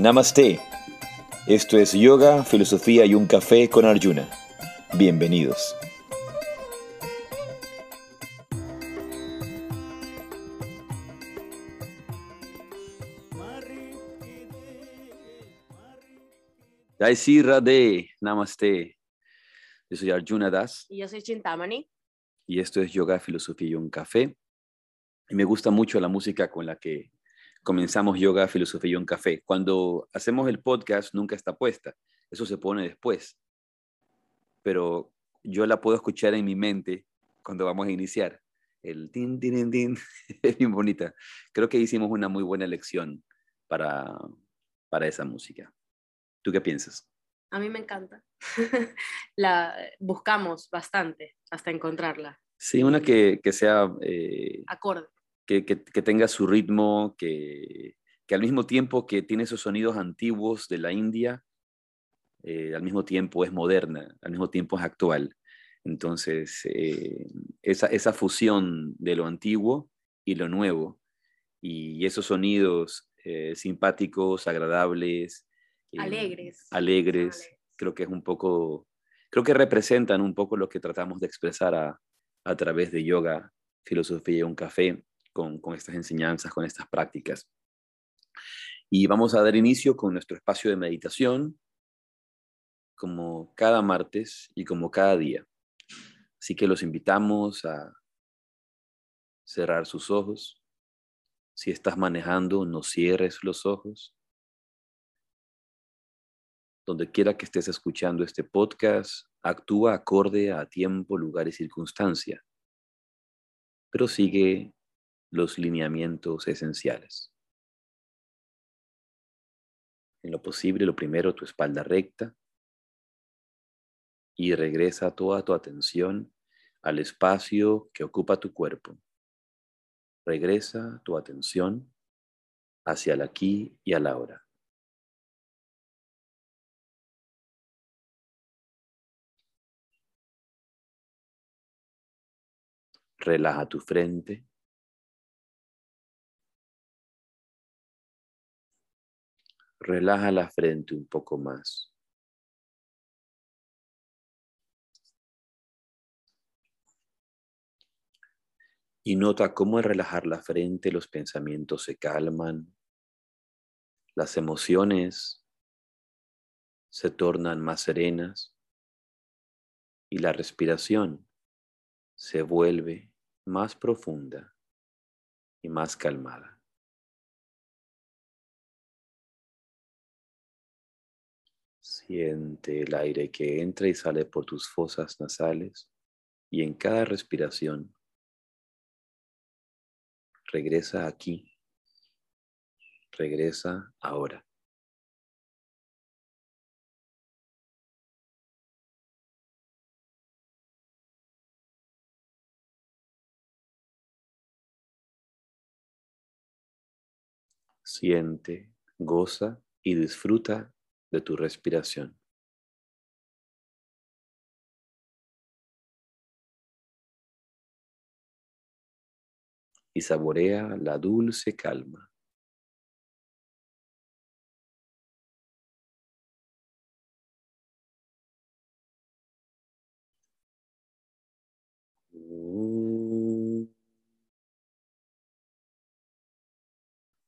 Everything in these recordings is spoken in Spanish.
Namaste. Esto es Yoga, Filosofía y un Café con Arjuna. Bienvenidos. Jai Sri Radhe, Namaste. Yo soy Arjuna Das Y yo soy Chintamani. y esto es Yoga, Filosofía y un Café. Y me gusta mucho la música con la que comenzamos Yoga, Filosofía y un Café. Cuando hacemos el podcast nunca está puesta, eso se pone después. Pero yo la puedo escuchar en mi mente cuando vamos a iniciar. El tin, tin, tin, es bien bonita. Creo que hicimos una muy buena elección para, para esa música. ¿Tú qué piensas? A mí me encanta. la buscamos bastante hasta encontrarla. Sí, una que, que sea eh, Acorde. Que, que- que tenga su ritmo, que, que al mismo tiempo que tiene esos sonidos antiguos de la India, eh, al mismo tiempo es moderna, al mismo tiempo es actual. Entonces, eh, esa, esa fusión de lo antiguo y lo nuevo, y esos sonidos eh, simpáticos, agradables, Alegres. alegres, Alegres. creo que es un poco, creo que representan un poco lo que tratamos de expresar a, a través de yoga, filosofía y un café con, estas enseñanzas, con estas prácticas. Y vamos a dar inicio con nuestro espacio de meditación, como cada martes y como cada día. Así que los invitamos a cerrar sus ojos. Si estás manejando, no cierres los ojos donde quiera que estés escuchando este podcast, actúa acorde a tiempo, lugar y circunstancia, pero sigue los lineamientos esenciales. En lo posible, lo primero, tu espalda recta y regresa toda tu atención al espacio que ocupa tu cuerpo. Regresa tu atención hacia el aquí y al ahora. Relaja tu frente. Relaja la frente un poco más. Y nota cómo al relajar la frente los pensamientos se calman, las emociones se tornan más serenas y la respiración se vuelve más profunda y más calmada. Siente el aire que entra y sale por tus fosas nasales y en cada respiración regresa aquí, regresa ahora. Siente, goza y disfruta de tu respiración. Y saborea la dulce calma.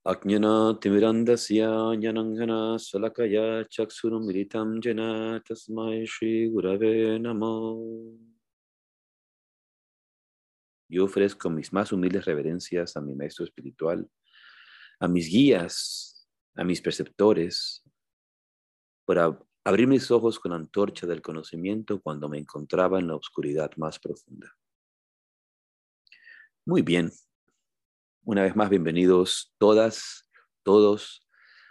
Ajnana timirandasya jnanangana salakaya chaksurumiritam jena tasmai shri gurave namo. Yo ofrezco mis más humildes reverencias a mi maestro espiritual, a mis guías, a mis preceptores, para abrir mis ojos con la antorcha del conocimiento cuando me encontraba en la oscuridad más profunda. Muy bien, una vez más, bienvenidos todas, todos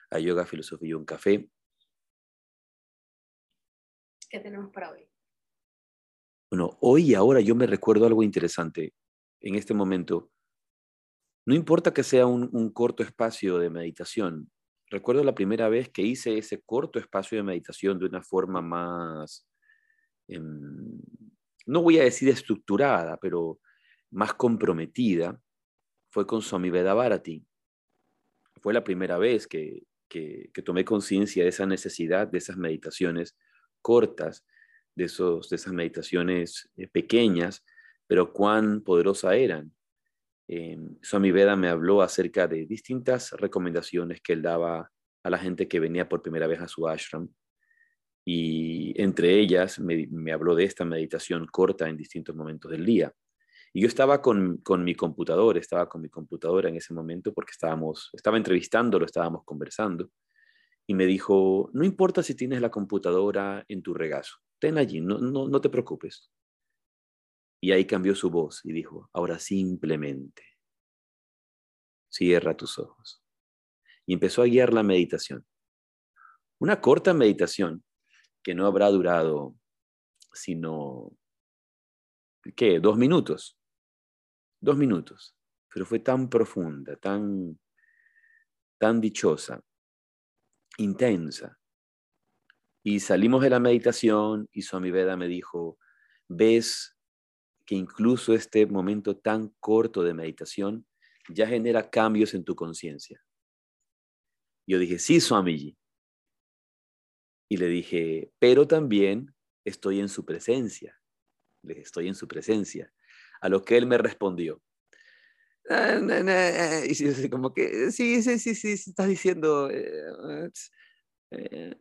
a Yoga, Filosofía y un Café. ¿Qué tenemos para hoy? Bueno, hoy y ahora yo me recuerdo algo interesante en este momento. No importa que sea un, un corto espacio de meditación. Recuerdo la primera vez que hice ese corto espacio de meditación de una forma más, em, no voy a decir estructurada, pero más comprometida, fue con Swami Vedabharati. Fue la primera vez que, que, tomé conciencia de esa necesidad de esas meditaciones cortas, de, esos, de esas meditaciones eh, pequeñas, pero cuán poderosa eran. Eh, Swami Veda me habló acerca de distintas recomendaciones que él daba a la gente que venía por primera vez a su ashram. Y entre ellas me habló de esta meditación corta en distintos momentos del día. Y yo estaba con, con, mi computador, estaba con mi computadora en ese momento porque estábamos, estaba entrevistándolo, estábamos conversando. Y me dijo, no importa si tienes la computadora en tu regazo, ten allí, no, no, no te preocupes. Y ahí cambió su voz y dijo, ahora simplemente cierra tus ojos. Y empezó a guiar la meditación. Una corta meditación que no habrá durado sino, ¿qué? Dos minutos dos minutos, pero fue tan profunda, tan, tan dichosa, intensa. Y salimos de la meditación y Swami Veda me dijo, ves que incluso este momento tan corto de meditación ya genera cambios en tu conciencia. Yo dije, sí, Swamiji. Y le dije, pero también estoy en su presencia. Le dije, estoy en su presencia. A lo que él me respondió. Ah, y sí, como que, sí, sí, sí, sí, estás diciendo. Eh, eh,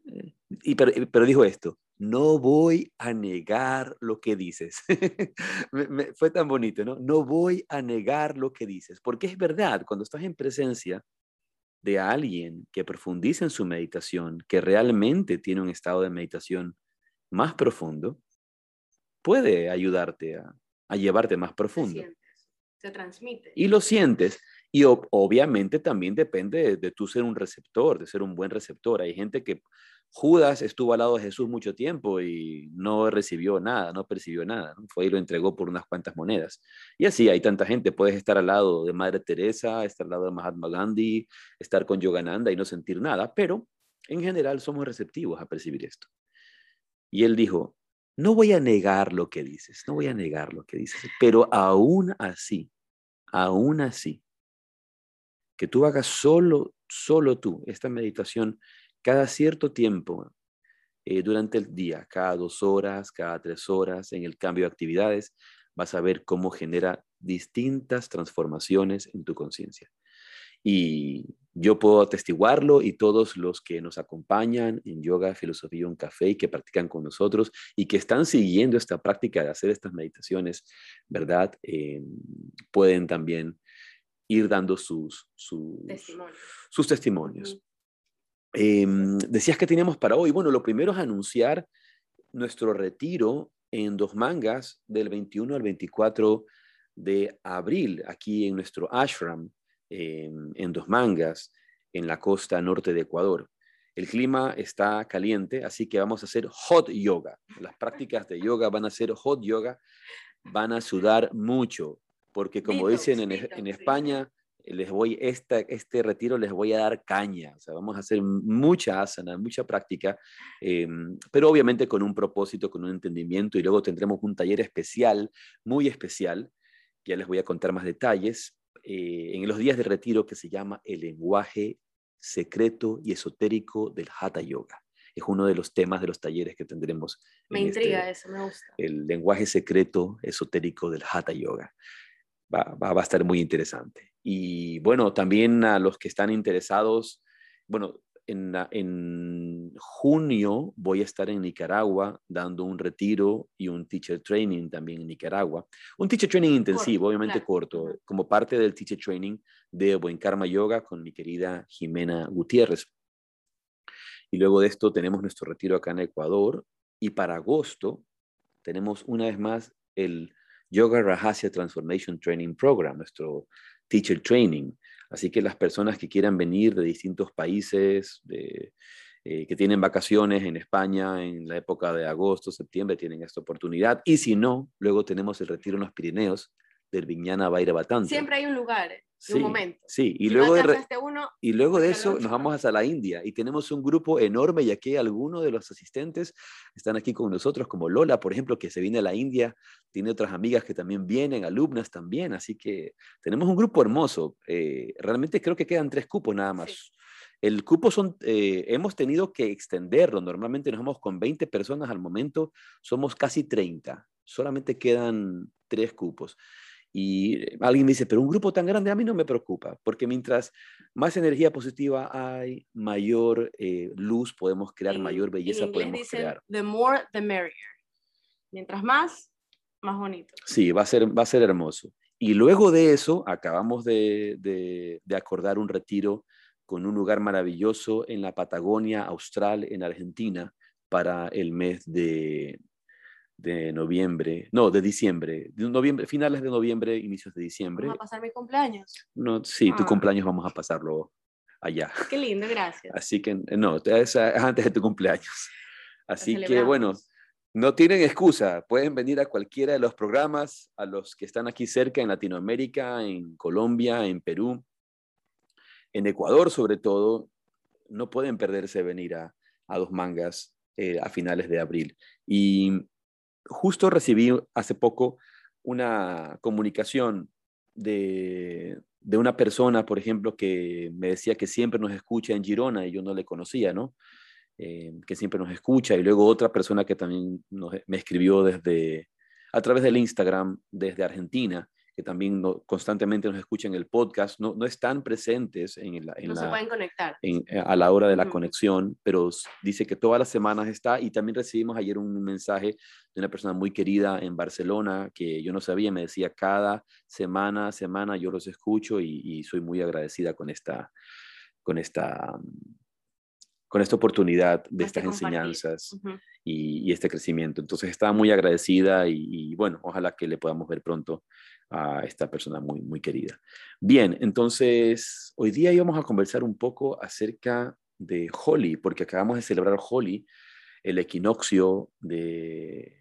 y, pero, dijo esto, no voy a negar lo que dices. fue tan bonito, ¿no? No voy a negar lo que dices, porque es verdad, cuando estás en presencia de alguien que profundiza en su meditación, que realmente tiene un estado de meditación más profundo, puede ayudarte a, a llevarte más profundo. Se transmite. Y lo sientes. Y obviamente también depende de, tú ser un receptor, de ser un buen receptor. Hay gente que Judas estuvo al lado de Jesús mucho tiempo y no recibió nada, no percibió nada. Fue y lo entregó por unas cuantas monedas. Y así hay tanta gente. Puedes estar al lado de Madre Teresa, estar al lado de Mahatma Gandhi, estar con Yogananda y no sentir nada. Pero en general somos receptivos a percibir esto. Y él dijo, no voy a negar lo que dices, no voy a negar lo que dices, pero aún así, aún así, que tú hagas solo, solo tú esta meditación cada cierto tiempo eh, durante el día, cada dos horas, cada tres horas, en el cambio de actividades, vas a ver cómo genera distintas transformaciones en tu conciencia. Y yo puedo atestiguarlo y todos los que nos acompañan en yoga, filosofía, un café y que practican con nosotros y que están siguiendo esta práctica de hacer estas meditaciones, ¿verdad? Eh, pueden también ir dando sus, sus testimonios. Sus testimonios. Em, decías que teníamos para hoy. Bueno, lo primero es anunciar nuestro retiro en dos mangas del 21 al 24 de abril aquí en nuestro ashram en Dos Mangas, en la costa norte de Ecuador. El clima está caliente, así que vamos a hacer hot yoga. Las prácticas de yoga van a ser hot yoga, van a sudar mucho, porque como dicen en, España, les voy, este retiro les voy a dar caña, o sea, vamos a hacer mucha asana, mucha práctica, em, pero obviamente con un propósito, con un entendimiento, y luego tendremos un taller especial, muy especial, ya les voy a contar más detalles, eh, en los días de retiro que se llama el lenguaje secreto y esotérico del Hatha Yoga. Es uno de los temas de los talleres que tendremos. Me este intriga eso, me gusta. El lenguaje secreto esotérico del Hatha Yoga. Va, va, va, a estar muy interesante. Y bueno, también a los que están interesados, bueno, en, junio voy a estar en Nicaragua dando un retiro y un teacher training también en Nicaragua. Un teacher training intensivo, obviamente corto, como parte del teacher training de Buen Karma Yoga con mi querida Jimena Gutiérrez. Y luego de esto tenemos nuestro retiro acá en Ecuador y para agosto tenemos una vez más el Yoga Rahasya Transformation Training Program, nuestro teacher training. Así que las personas que quieran venir de distintos países, eh, que tienen vacaciones en España en la época de agosto, septiembre, tienen esta oportunidad. Y si no, luego tenemos el retiro en los Pirineos del Viñana Baira Siempre hay un lugar. ¿eh? sí, un momento. Sí, y luego, de, y luego de eso nos vamos hasta la India y tenemos un grupo enorme y aquí algunos de los asistentes están aquí con nosotros, como Lola, por ejemplo, que se viene a la India, tiene otras amigas que también vienen, alumnas también, así que tenemos un grupo hermoso. Eh, realmente creo que quedan tres cupos nada más. El cupo son, eh, hemos tenido que extenderlo. Normalmente nos vamos con 20 personas al momento, somos casi 30. Solamente quedan tres cupos. Y alguien me dice, pero un grupo tan grande a mí no me preocupa, porque mientras más energía positiva hay, mayor eh, luz podemos crear, mayor belleza podemos crear. The more, the merrier. Mientras más, más bonito. Sí, va a ser, va a ser hermoso. Y luego de eso, acabamos de, de, de acordar un retiro con un lugar maravilloso en la Patagonia Austral, en Argentina, para el mes de, de noviembre, no, de diciembre, de noviembre, finales de noviembre, inicios de diciembre. ¿Vamos a pasar mi cumpleaños? No, sí, tu Ah. cumpleaños vamos a pasarlo allá. Qué lindo, gracias. Así que no, es, es antes de tu cumpleaños. Así que bueno, no tienen excusa, pueden venir a cualquiera de los programas, a los que están aquí cerca en Latinoamérica, en Colombia, en Perú, en Ecuador sobre todo, no pueden perderse venir a, a Dos Mangas eh, a finales de abril. Y justo recibí hace poco una comunicación de, de una persona, por ejemplo, que me decía que siempre nos escucha en Girona y yo no le conocía, ¿no? Eh, que siempre nos escucha. Y luego otra persona que también me escribió desde, a través del Instagram desde Argentina, que también no- constantemente nos escucha en el podcast. No, no están presentes en la... En no la se pueden conectar. en- eh, a la hora de la Ujú. conexión, pero dice que todas las semanas está y también recibimos ayer un mensaje de una persona muy querida en Barcelona que yo no sabía, me decía cada semana, semana yo los escucho y, y soy muy agradecida con esta, con esta, con esta oportunidad de estas enseñanzas Ujú. y, y este crecimiento. Entonces estaba muy agradecida y, y, bueno, ojalá que le podamos ver pronto a esta persona muy, muy querida. Bien, entonces hoy día íbamos a conversar un poco acerca de Holi, porque acabamos de celebrar Holi, el equinoccio de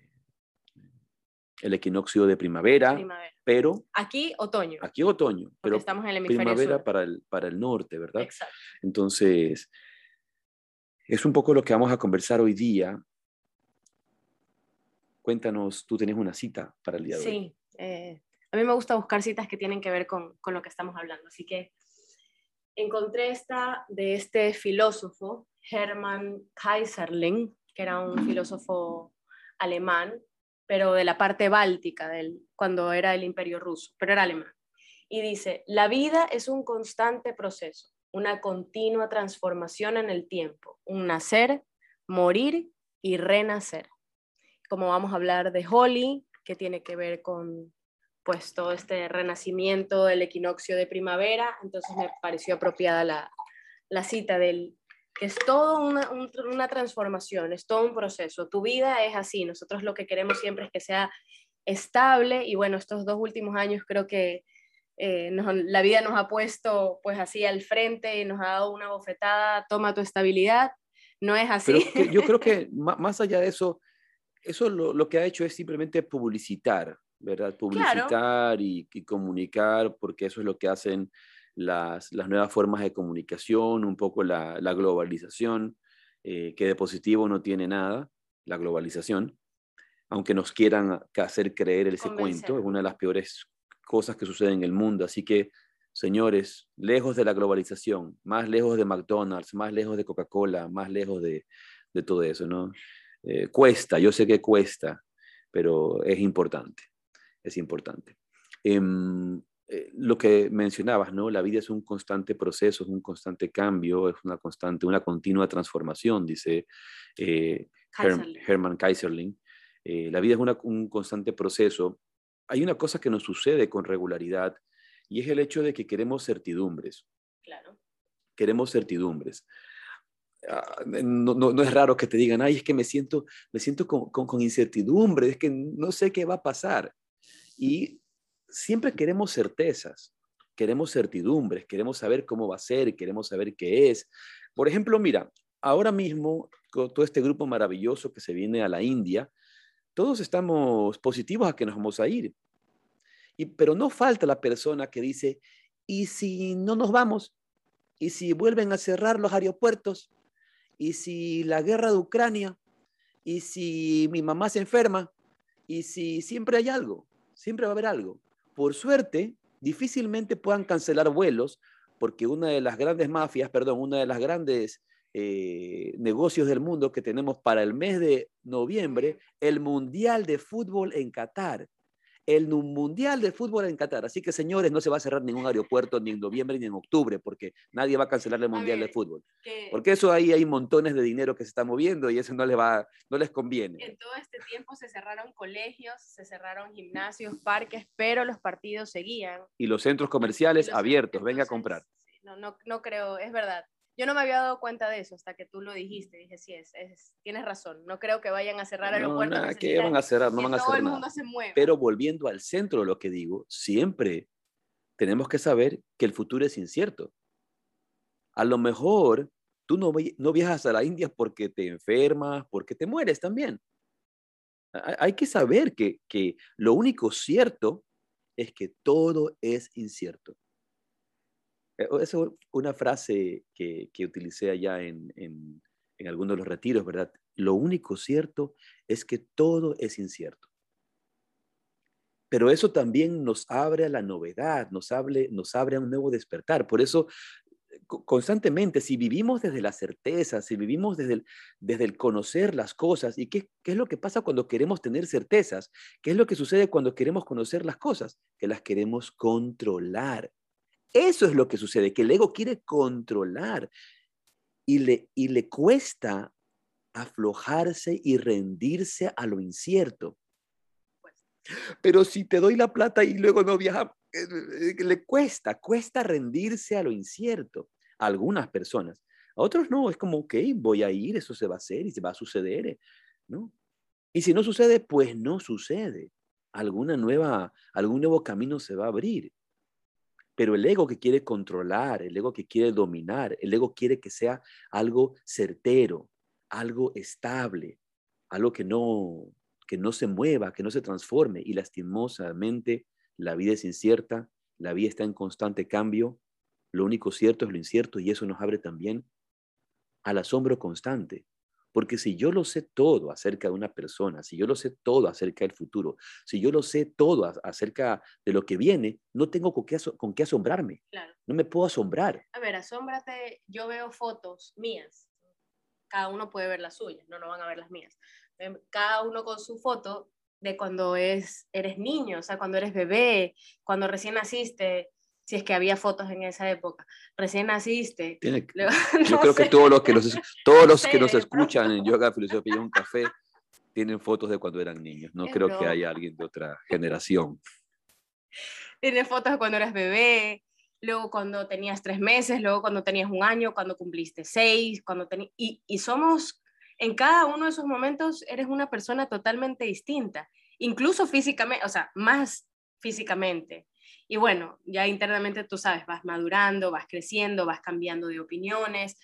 el equinoccio de primavera, Primavera. pero Aquí, otoño. aquí otoño, pero estamos en el hemisferio primavera sur. para el, para el norte, ¿verdad? Exacto. Entonces, es un poco lo que vamos a conversar hoy día. Cuéntanos, tú tienes una cita para el día de hoy. Sí, a mí me gusta buscar citas que tienen que ver con, con lo que estamos hablando, así que encontré esta de este filósofo, Hermann Kaiserling, que era un filósofo alemán, pero de la parte báltica, del, cuando era el imperio ruso, pero era alemán. Y dice, la vida es un constante proceso, una continua transformación en el tiempo, un nacer, morir y renacer. Como vamos a hablar de Holi, que tiene que ver con pues todo este renacimiento del equinoccio de primavera, entonces me pareció apropiada la, la cita del que es todo una, un- una transformación, es todo un proceso. Tu vida es así, nosotros lo que queremos siempre es que sea estable y bueno, estos dos últimos años creo que eh, nos- la vida nos ha puesto pues así al frente y nos ha dado una bofetada, toma tu estabilidad, no es así. Pero yo creo que más allá de eso, eso lo, lo que ha hecho es simplemente publicitar, ¿verdad? Publicitar y, y comunicar, porque eso es lo que hacen las, las nuevas formas de comunicación, un poco la, la globalización, eh, que de positivo no tiene nada, la globalización, aunque nos quieran hacer creer ese cuento, es Convencer. una de las peores cosas que suceden en el mundo. Así que, señores, lejos de la globalización, más lejos de McDonald's, más lejos de Coca-Cola, más lejos de, de todo eso, ¿no? Eh, cuesta, yo sé que cuesta, pero es importante, es importante. Em, eh, lo que mencionabas, ¿no? La vida es un constante proceso, es un constante cambio, es una constante, una continua transformación, dice eh, Herm- Kaiserling. Hermann Kaiserling. Eh, la vida es una- un constante proceso. Hay una cosa que nos sucede con regularidad y es el hecho de que queremos certidumbres Claro. queremos certidumbres. Ah, No, no- no es raro que te digan, ay, es que me siento, me siento con, con- con incertidumbre, es que no sé qué va a pasar. Y siempre queremos certezas, queremos certidumbres, queremos saber cómo va a ser, queremos saber qué es. Por ejemplo, mira, ahora mismo, con todo este grupo maravilloso que se viene a la India, todos estamos positivos a que nos vamos a ir. Y, pero no falta la persona que dice, ¿y si no nos vamos? ¿Y si vuelven a cerrar los aeropuertos? ¿Y si la guerra de Ucrania? ¿Y si mi mamá se enferma? ¿Y si siempre hay algo? Siempre va a haber algo. Por suerte, difícilmente puedan cancelar vuelos porque una de las grandes mafias, perdón, una de las grandes eh, negocios del mundo que tenemos para el mes de noviembre, el Mundial de Fútbol en Qatar el Mundial de Fútbol en Qatar. Así que, señores, no se va a cerrar ningún aeropuerto ni en noviembre ni en octubre, porque nadie va a cancelar el Mundial de Fútbol. Porque eso ahí hay montones de dinero que se está moviendo y eso no les, va, no les conviene. En todo este tiempo se cerraron colegios, se cerraron gimnasios, parques, pero los partidos seguían. Y los centros comerciales abiertos, venga a comprar. no, no, no creo, es verdad. Yo no me había dado cuenta de eso hasta que tú lo dijiste. Dije, sí, es, tienes razón. No creo que vayan a cerrar aeropuertos. No, ¿qué van a cerrar? No van a todo el mundo Se mueve. Pero volviendo al centro de lo que digo, siempre tenemos que saber que el futuro es incierto. A lo mejor tú no, no viajas a la India porque te enfermas, porque te mueres también. Hay que saber que, que lo único cierto es que todo es incierto. Eh, esa es una frase que, que utilicé allá en, en, en algunos de los retiros, ¿verdad? Lo único cierto es que todo es incierto. Pero eso también nos abre a la novedad, nos abre, nos abre a un nuevo despertar. Por eso, constantemente, si vivimos desde la certeza, si vivimos desde el, desde el conocer las cosas, ¿y qué, qué, es lo que pasa cuando queremos tener certezas? ¿Qué es lo que sucede cuando queremos conocer las cosas? Que las queremos controlar. Eso es lo que sucede, que el ego quiere controlar y le, y le cuesta aflojarse y rendirse a lo incierto. Pero si te doy la plata y luego no viaja, eh, eh, le cuesta, cuesta rendirse a lo incierto a algunas personas. A otros no, es como, ok, voy a ir, eso se va a hacer y se va a suceder, ¿no? Y si no sucede, pues no sucede. Alguna nueva, algún nuevo camino se va a abrir. Pero el ego que quiere controlar, el ego que quiere dominar, el ego quiere que sea algo certero, algo estable, algo que no, que no se mueva, que no se transforme. Y lastimosamente la vida es incierta, la vida está en constante cambio. Lo único cierto es lo incierto y eso nos abre también al asombro constante. Porque si yo lo sé todo acerca de una persona, si yo lo sé todo acerca del futuro, si yo lo sé todo acerca de lo que viene, no tengo con qué, con qué asombrarme. No me puedo asombrar. A ver, asómbrate, yo veo fotos mías. Cada uno puede ver las suyas, no, no van a ver las mías. Em, cada uno con su foto de cuando es, eres niño, o sea, cuando eres bebé, cuando recién naciste, si es que había fotos en esa época. Recién naciste. yo creo que todos los que nos, todos los que nos escuchan en Yoga, Filosofía y un Café tienen fotos de cuando eran niños. No creo que haya alguien de otra generación. Tienes fotos de cuando eras bebé, luego cuando tenías tres meses, luego cuando tenías un año, cuando cumpliste seis, cuando y, y somos, en cada uno de esos momentos eres una persona totalmente distinta, incluso físicamente, o sea, más físicamente. Y bueno, ya internamente tú sabes, vas madurando, vas creciendo, vas cambiando de opiniones.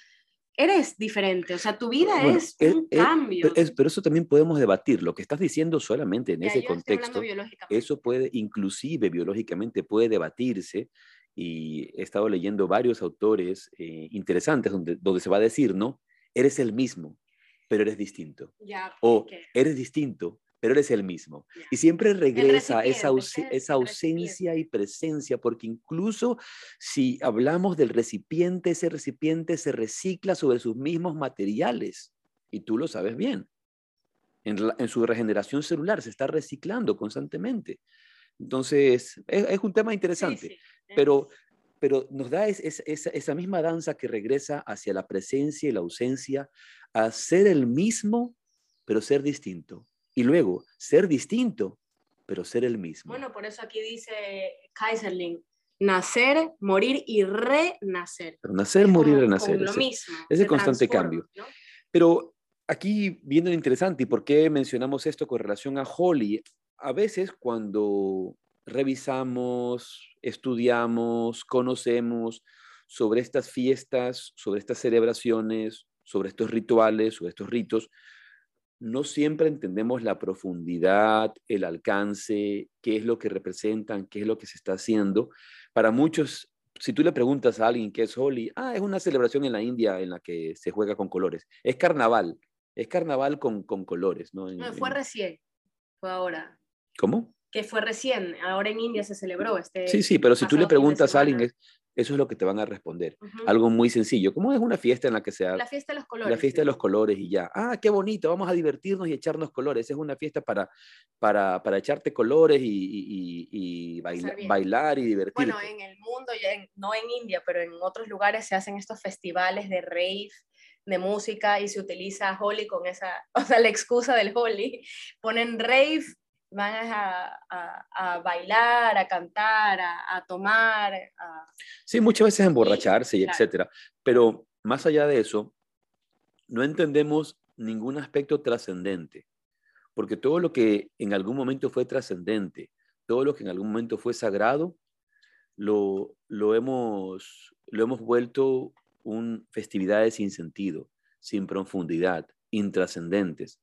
Eres diferente, o sea, tu vida es, un cambio. pero eso también podemos debatir. Lo que estás diciendo solamente en ese contexto, eso puede, inclusive biológicamente, puede debatirse. Y he estado leyendo varios autores eh, interesantes donde, donde se va a decir, ¿no? Eres el mismo, pero eres distinto. o eres distinto, pero eres el mismo. Y siempre regresa esa, esa ausencia y presencia, porque incluso si hablamos del recipiente, ese recipiente se recicla sobre sus mismos materiales, y tú lo sabes bien. En, su regeneración celular se está reciclando constantemente. Entonces, es, un tema interesante, pero, pero nos da esa misma danza que regresa hacia la presencia y la ausencia, a ser el mismo, pero ser distinto y luego ser distinto, pero ser el mismo. Bueno, por eso aquí dice Kaiserling, nacer, morir y renacer. nacer, morir, renacer. Lo mismo. Ese constante cambio. Pero aquí viendo lo interesante y por qué mencionamos esto con relación a Holly, a veces cuando revisamos, estudiamos, conocemos sobre estas fiestas, sobre estas celebraciones, sobre estos rituales, sobre estos ritos, no siempre entendemos la profundidad, el alcance, qué es lo que representan, qué es lo que se está haciendo. Para muchos, si tú le preguntas a alguien qué es Holi, ah, es una celebración en la India en la que se juega con colores. Es carnaval, es carnaval con, colores, ¿no? no fue recién, fue ahora. ¿Cómo? Que fue recién, ahora en India se celebró este. Sí, sí, pero si tú le preguntas a alguien, Eso es lo que te van a responder. Algo muy sencillo. ¿Cómo es una fiesta en la que se La fiesta de los colores. La fiesta de los colores y ya. Ah, qué bonito, vamos a divertirnos y echarnos colores. Es una fiesta para, para, para echarte colores y, y, y bailar y divertirte. Bueno, en el mundo, no en India, pero en otros lugares se hacen estos festivales de rave de música y se utiliza Holly con esa, o sea, la excusa del Holly. Ponen rave van a, bailar, a cantar, a, tomar. Sí, muchas veces a emborracharse y, etcétera. Pero más allá de eso, no entendemos ningún aspecto trascendente, porque todo lo que en algún momento fue trascendente, todo lo que en algún momento fue sagrado, lo, lo, hemos, lo hemos vuelto un festividades sin sentido, sin profundidad, intrascendentes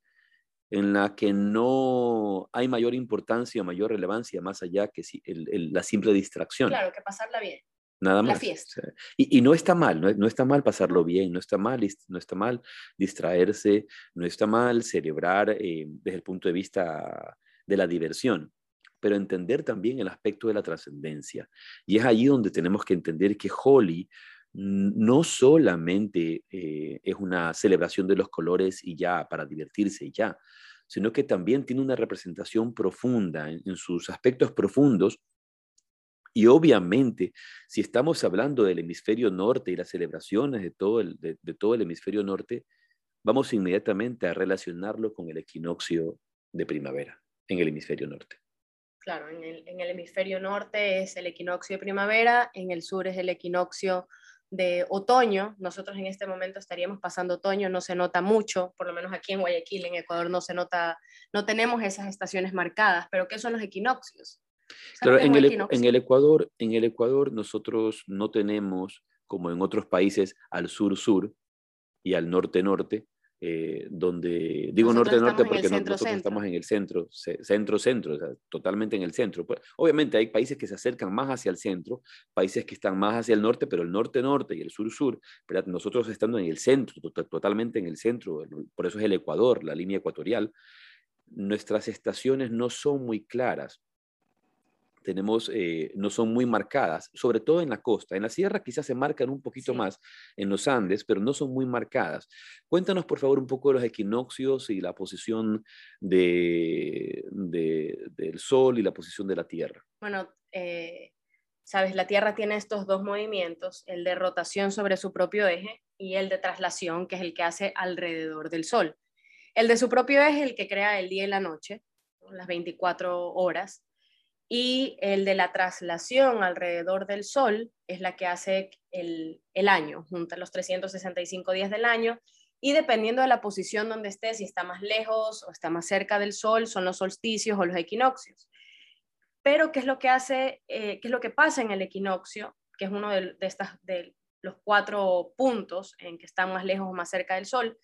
en la que no hay mayor importancia o mayor relevancia más allá que la simple distracción. Claro, que pasarla bien. Nada más. La fiesta. Y, no está mal, no, está mal pasarlo bien, no está mal, no está mal distraerse, no está mal celebrar eh, desde el punto de vista de la diversión, pero entender también el aspecto de la trascendencia. Y es allí donde tenemos que entender que Holly no solamente eh, es una celebración de los colores y ya, para divertirse y ya, sino que también tiene una representación profunda en, sus aspectos profundos. Y obviamente, si estamos hablando del hemisferio norte y las celebraciones de todo el, de, todo el hemisferio norte, vamos inmediatamente a relacionarlo con el equinoccio de primavera en el hemisferio norte. Claro, en el, en el, hemisferio norte es el equinoccio de primavera, en el sur es el equinoccio de otoño, nosotros en este momento estaríamos pasando otoño, no se nota mucho, por lo menos aquí en Guayaquil, en Ecuador, no se nota, no tenemos esas estaciones marcadas, pero ¿qué son los equinoccios? Claro, en el, en el, Ecuador, en el Ecuador nosotros no tenemos, como en otros países, al sur-sur y al norte-norte, eh, donde digo norte-norte porque nosotros estamos en el centro, centro-centro, totalmente en el centro. Pues, obviamente hay países que se acercan más hacia el centro, países que están más hacia el norte, pero el norte-norte y el sur-sur, nosotros estando en el centro, totalmente en el centro, por eso es el Ecuador, la línea ecuatorial, nuestras estaciones no son muy claras tenemos, eh, no son muy marcadas, sobre todo en la costa. En la sierra quizás se marcan un poquito más en los Andes, pero no son muy marcadas. Cuéntanos, por favor, un poco de los equinoccios y la posición de, del Sol y la posición de la Tierra. Bueno, eh, sabes, la Tierra tiene estos dos movimientos, el de rotación sobre su propio eje y el de traslación, que es el que hace alrededor del Sol. El de su propio eje es el que crea el día y la noche, las 24 horas, y el de la traslación alrededor del Sol es la que hace el, año, junta los 365 días del año, y dependiendo de la posición donde esté, si está más lejos o está más cerca del Sol, son los solsticios o los equinoccios. Pero, ¿qué es lo que hace, eh, qué es lo que pasa en el equinoccio, que es uno de, estas, de los cuatro puntos en que están más lejos o más cerca del Sol?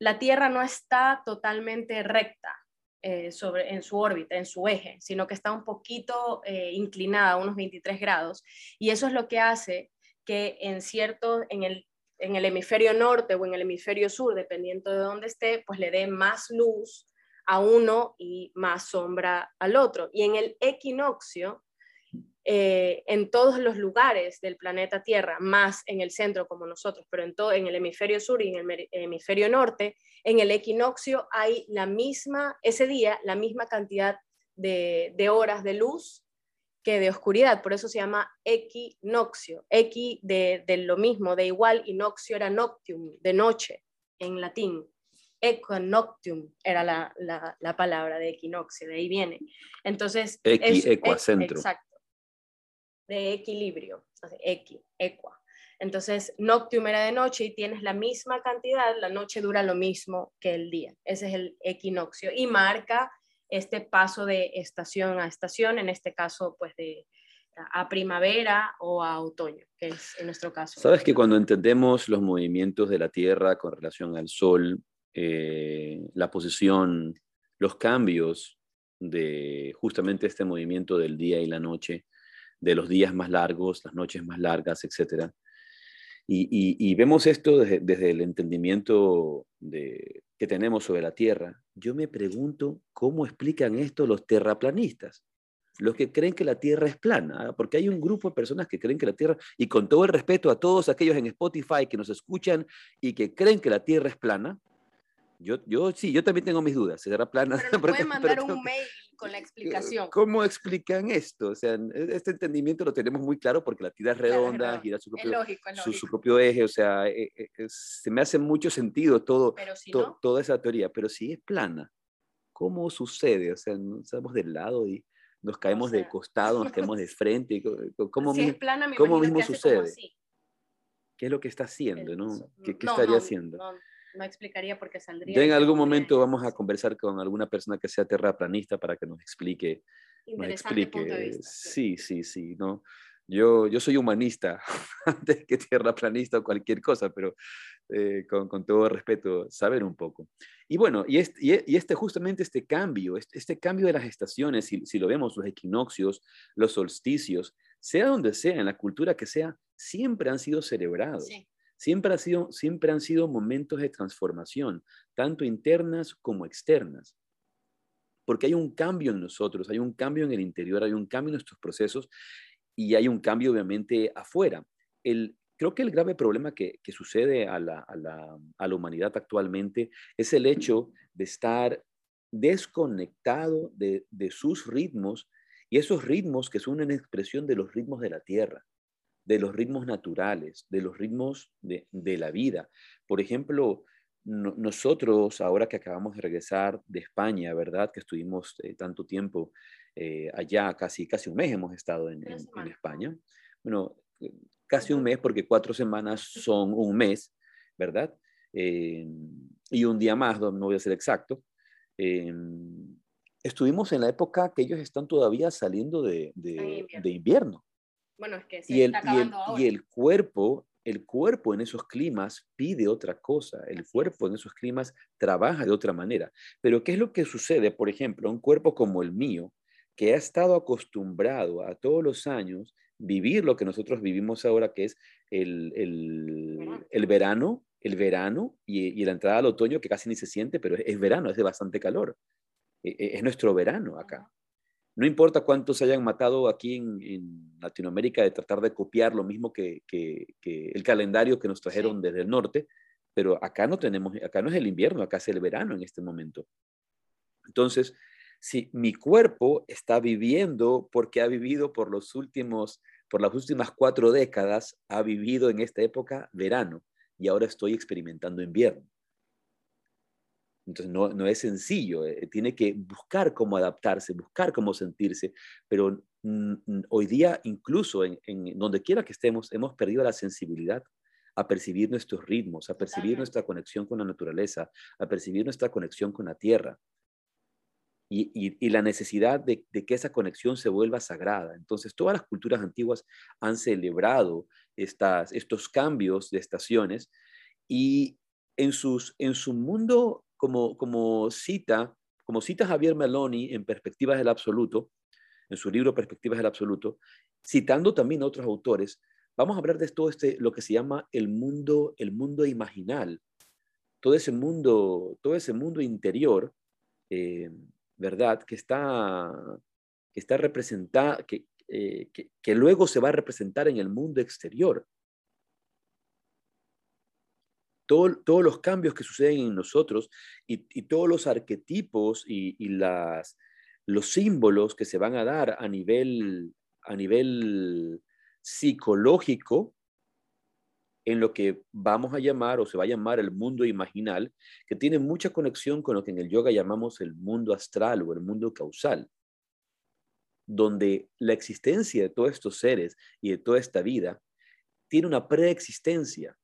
La Tierra no está totalmente recta, eh, sobre, en su órbita, en su eje, sino que está un poquito eh, inclinada, unos 23 grados. Y eso es lo que hace que en cierto, en el, en el hemisferio norte o en el hemisferio sur, dependiendo de dónde esté, pues le dé más luz a uno y más sombra al otro. Y en el equinoccio, eh, en todos los lugares del planeta Tierra, más en el centro como nosotros, pero en, todo, en el hemisferio sur y en el hemisferio norte, en el equinoccio hay la misma, ese día, la misma cantidad de, horas de luz que de oscuridad, por eso se llama equinoccio, equi de, lo mismo, de igual, y noccio era noctium, de noche, en latín. Equinoctium era la, palabra de equinoccio, de ahí viene. Entonces, Equi, ecuacentro. Exacto de equilibrio, equi, equa. Entonces, noctium era de noche y tienes la misma cantidad, la noche dura lo mismo que el día. Ese es el equinoccio y marca este paso de estación a estación, en este caso, pues de a primavera o a otoño, que es en nuestro caso. Sabes que cuando entendemos los movimientos de la Tierra con relación al Sol, eh, la posición, los cambios de justamente este movimiento del día y la noche, de los días más largos, las noches más largas, etc. Y, vemos esto desde, el entendimiento de, que tenemos sobre la Tierra. Yo me pregunto cómo explican esto los terraplanistas. los que creen que la Tierra es plana, ¿ah? porque hay un grupo de personas que creen que la Tierra, y con todo el respeto a todos aquellos en Spotify que nos escuchan y que creen que la Tierra es plana, yo, yo sí, yo también tengo mis dudas. ¿Será plana? Pero pueden mandar un mail con la explicación. ¿Cómo explican esto? O sea, e, este entendimiento lo tenemos muy claro porque la Tierra es redonda, gira su propio, Su, propio eje, o sea, e, e, se me hace mucho sentido todo, toda esa teoría, pero si es plana, ¿cómo sucede? O sea, estamos del lado y nos caemos de costado, nos caemos de frente. ¿Cómo, si es plana, me ¿cómo mismo sucede? ¿Qué es lo que está haciendo? ¿no? ¿Qué, estaría haciendo? No explicaría por qué saldría. Ya en algún momento vamos a conversar con alguna persona que sea terraplanista para que nos explique. Nos explique. Sí, sí, sí, ¿no? Yo, yo soy humanista antes que terraplanista o cualquier cosa, pero eh, con, con, todo respeto, saber un poco. Y bueno, y este, y este justamente este cambio, este, este cambio de las estaciones, si, si, lo vemos, los equinoccios, los solsticios, sea donde sea, en la cultura que sea, siempre han sido celebrados. Sí. Siempre, ha sido, siempre han sido momentos de transformación, tanto internas como externas. Porque hay un cambio en nosotros, hay un cambio en el interior, hay un cambio en nuestros procesos y hay un cambio obviamente afuera. El, creo que el grave problema que, sucede a la, humanidad actualmente es el hecho de estar desconectado de, de, sus ritmos y esos ritmos que son una expresión de los ritmos de la tierra de los ritmos naturales, de los ritmos de, la vida. Por ejemplo, nosotros, ahora que acabamos de regresar de España, ¿verdad? Que estuvimos eh, tanto tiempo eh, allá, casi, casi un mes hemos estado en, España. Bueno, eh, casi un mes porque cuatro semanas son un mes, ¿verdad? y un día más, no voy a ser exacto. estuvimos en la época que ellos están todavía saliendo de invierno. Bueno, es que se y el, está y, el, y el cuerpo, el cuerpo en esos climas pide otra cosa, el cuerpo en esos climas trabaja de otra manera. Pero ¿qué es lo que sucede? Por ejemplo, un cuerpo como el mío, que ha estado acostumbrado a todos los años vivir lo que nosotros vivimos ahora, que es el, el, el verano, el verano y, y, la entrada al otoño, que casi ni se siente, pero es, es verano, es de bastante calor. E, e, es nuestro verano acá. No importa cuántos hayan matado aquí en, Latinoamérica de tratar de copiar lo mismo que, el calendario que nos trajeron desde el norte, pero acá no tenemos, acá no es el invierno, acá es el verano en este momento. Entonces, si mi cuerpo está viviendo porque ha vivido por los últimos, por las últimas cuatro décadas, ha vivido en esta época verano y ahora estoy experimentando invierno. Entonces no, es sencillo, eh, tiene que buscar cómo adaptarse, buscar cómo sentirse, pero hoy día incluso en, donde quiera que estemos hemos perdido la sensibilidad a percibir nuestros ritmos, a percibir nuestra conexión con la naturaleza, a percibir nuestra conexión con la tierra y, la necesidad de, que esa conexión se vuelva sagrada. Entonces todas las culturas antiguas han celebrado estas, estos cambios de estaciones y en, sus, en su mundo como, cita, como cita Javier Meloni en Perspectivas del Absoluto, en su libro Perspectivas del Absoluto, citando también a otros autores, vamos a hablar de todo este, lo que se llama el mundo, el mundo imaginal, todo ese mundo, todo ese mundo interior, eh, ¿verdad? Que está, que está representado, eh, que, que, luego se va a representar en el mundo exterior todos los cambios que suceden en nosotros y, todos los arquetipos y, los símbolos que se van a dar a nivel, a nivel psicológico en lo que vamos a llamar o se va a llamar el mundo imaginal, que tiene mucha conexión con lo que en el yoga llamamos el mundo astral o el mundo causal, donde la existencia de todos estos seres y de toda esta vida tiene una preexistencia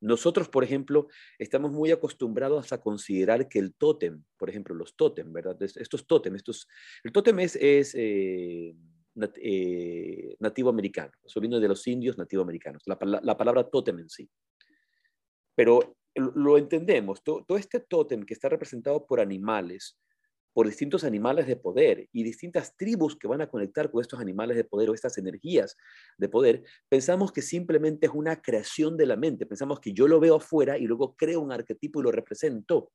nosotros, por ejemplo, estamos muy acostumbrados a considerar que el tótem, por ejemplo, los tótem, ¿verdad? Estos tótem, estos, el tótem es, eh, eh, nativo americano, eso viene de los indios nativo americanos, la, palabra tótem en sí. Pero lo entendemos, todo este tótem que está representado por animales, por distintos animales de poder y distintas tribus que van a conectar con estos animales de poder o estas energías de poder, pensamos que simplemente es una creación de la mente, pensamos que yo lo veo afuera y luego creo un arquetipo y lo represento,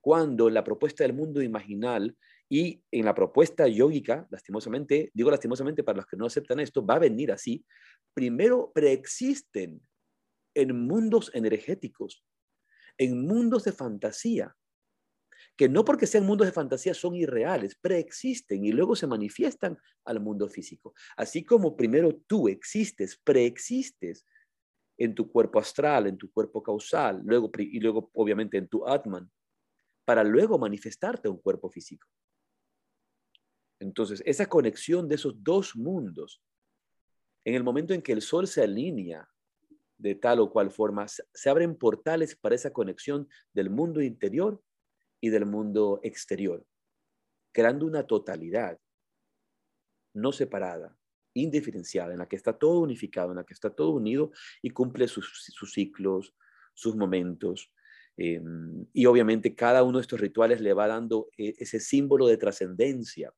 cuando la propuesta del mundo imaginal Y en la propuesta yógica, lastimosamente, digo lastimosamente para los que no aceptan esto, va a venir así. Primero preexisten en mundos energéticos, en mundos de fantasía, que no porque sean mundos de fantasía son irreales, preexisten y luego se manifiestan al mundo físico. Así como primero tú existes, preexistes en tu cuerpo astral, en tu cuerpo causal, luego, y luego obviamente en tu Atman, para luego manifestarte un cuerpo físico. Entonces, esa conexión de esos dos mundos, en el momento en que el sol se alinea de tal o cual forma, se abren portales para esa conexión del mundo interior y del mundo exterior, creando una totalidad no separada, indiferenciada, en la que está todo unificado, en la que está todo unido y cumple sus, ciclos, sus momentos. Em, y obviamente cada uno de estos rituales le va dando eh, ese símbolo de trascendencia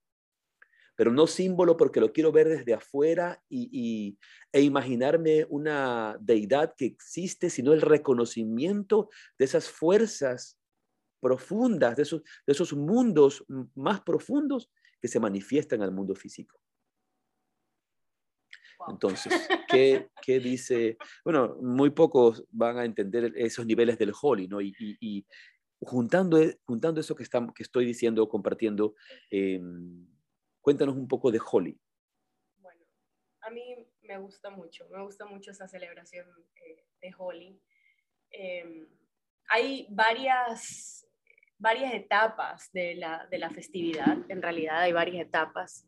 pero no símbolo porque lo quiero ver desde afuera y, e imaginarme una deidad que existe, sino el reconocimiento de esas fuerzas profundas, de esos, de esos mundos más profundos que se manifiestan al mundo físico. Entonces, ¿qué, ¿qué, dice? Bueno, muy pocos van a entender esos niveles del holy, ¿no? Y, y, juntando, juntando eso que, estamos, que estoy diciendo, compartiendo, eh, Cuéntanos un poco de Holi. Bueno, a mí me gusta mucho, me gusta mucho esa celebración eh, de Holi. Em, hay varias, varias etapas de la, de la festividad, en realidad hay varias etapas,